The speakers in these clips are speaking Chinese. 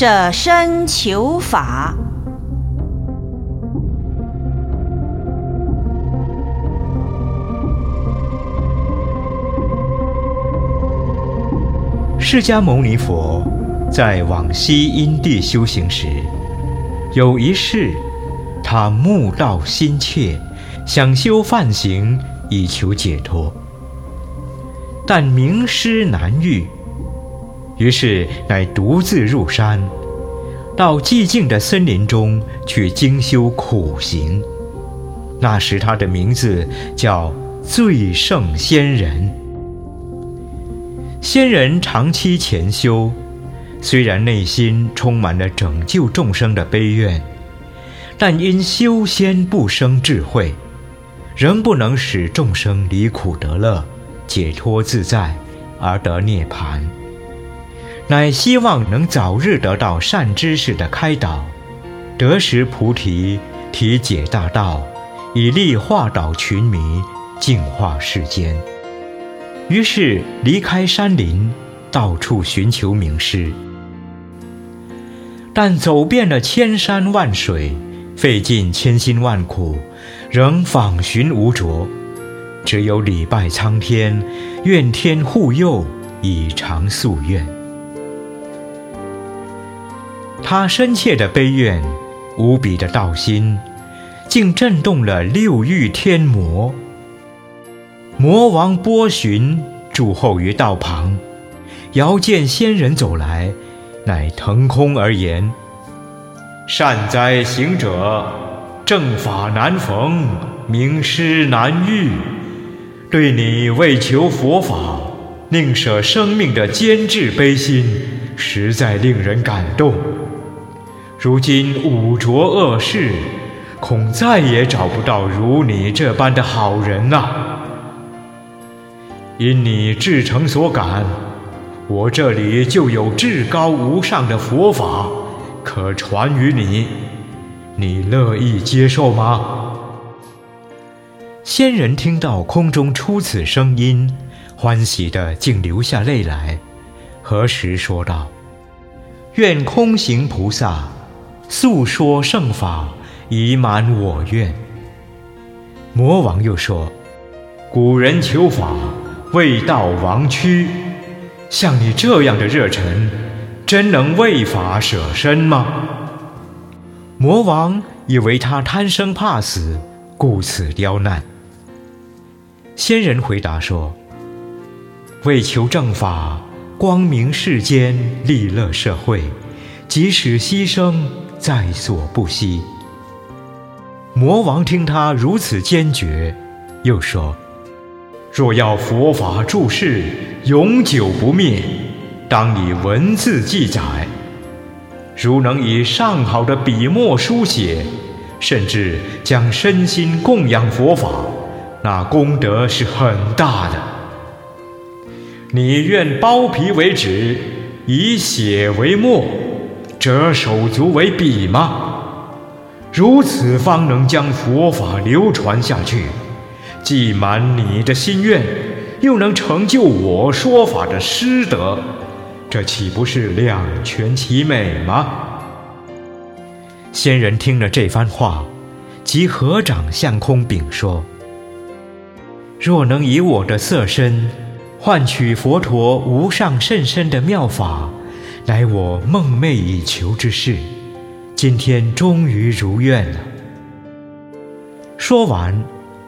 舍身求法。释迦牟尼佛在往昔因地修行时，有一世，他悟道心切，想修梵行以求解脱，但名师难遇，于是乃独自入山，到寂静的森林中去精修苦行。那时他的名字叫最胜仙人。仙人长期潜修，虽然内心充满了拯救众生的悲愿，但因修仙不生智慧，仍不能使众生离苦得乐、解脱自在而得涅槃。乃希望能早日得到善知识的开导，得识菩提，体解大道，以利化导群迷，净化世间。于是离开山林，到处寻求名师。但走遍了千山万水，费尽千辛万苦，仍访寻无着，只有礼拜苍天，愿天护佑，以偿夙愿。他深切的悲怨，无比的道心，竟震动了六欲天魔。魔王波旬驻候于道旁，遥见仙人走来，乃腾空而言：“善哉行者，正法难逢，名师难遇。对你为求佛法，宁舍生命的坚志悲心，实在令人感动。如今五浊恶世，恐再也找不到如你这般的好人呐。”因你至诚所感，我这里就有至高无上的佛法可传于你，你乐意接受吗？仙人听到空中出此声音，欢喜的竟流下泪来，何时说道：“愿空行菩萨诉说圣法，以满我愿。”魔王又说：“古人求法。”未道亡躯，像你这样的热忱，真能为法舍身吗？魔王以为他贪生怕死，故此刁难。仙人回答说：“为求正法，光明世间，利乐社会，即使牺牲，在所不惜。”魔王听他如此坚决，又说。若要佛法住世，永久不灭，当以文字记载。如能以上好的笔墨书写，甚至将身心供养佛法，那功德是很大的。你愿包皮为纸，以血为墨，折手足为笔吗？如此方能将佛法流传下去。既满你的心愿，又能成就我说法的师德，这岂不是两全其美吗？仙人听了这番话，即合掌向空禀说：“若能以我的色身，换取佛陀无上甚深的妙法，乃我梦寐以求之事，今天终于如愿了。”说完。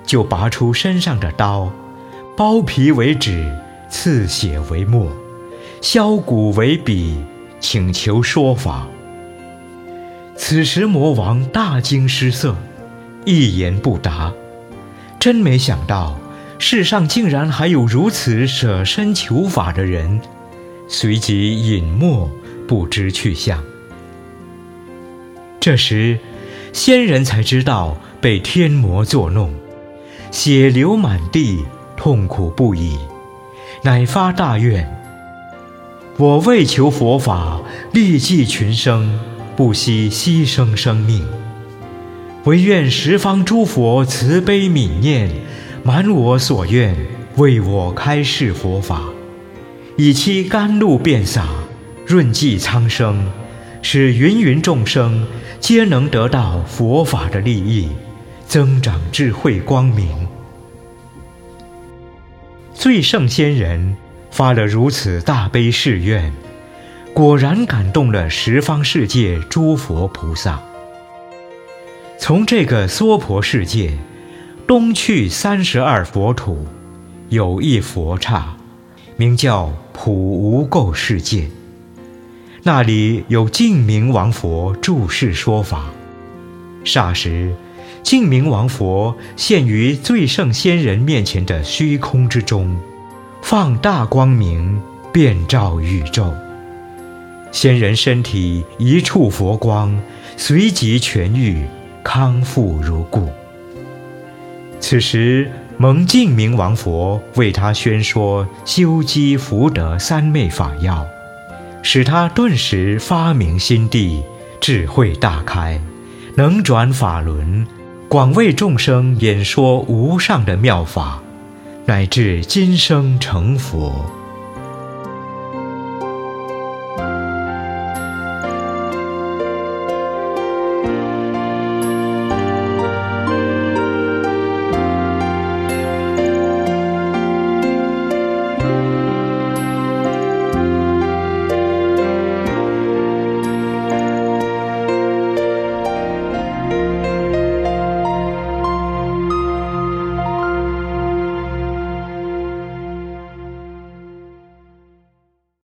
就拔出身上的刀，剥皮为纸，刺血为墨，削骨为笔，请求说法。此时魔王大惊失色，一言不答。真没想到，世上竟然还有如此舍身求法的人，随即隐没，不知去向。这时，仙人才知道被天魔作弄。血流满地，痛苦不已，乃发大愿：我为求佛法，利济群生，不惜牺牲生命，唯愿十方诸佛慈悲悯念，满我所愿，为我开示佛法，以其甘露遍洒，润济苍生，使芸芸众生皆能得到佛法的利益，增长智慧光明。最胜仙人发了如此大悲誓愿，果然感动了十方世界诸佛菩萨。从这个娑婆世界东去三十二佛土，有一佛刹，名叫普无垢世界。那里有净明王佛住世说法。霎时，净明王佛现于最圣仙人面前的虚空之中，放大光明，遍照宇宙。仙人身体一处佛光，随即痊愈，康复如故。此时，蒙净明王佛为他宣说修积福德三昧法要。使他顿时发明心地，智慧大开，能转法轮，广为众生演说无上的妙法，乃至今生成佛。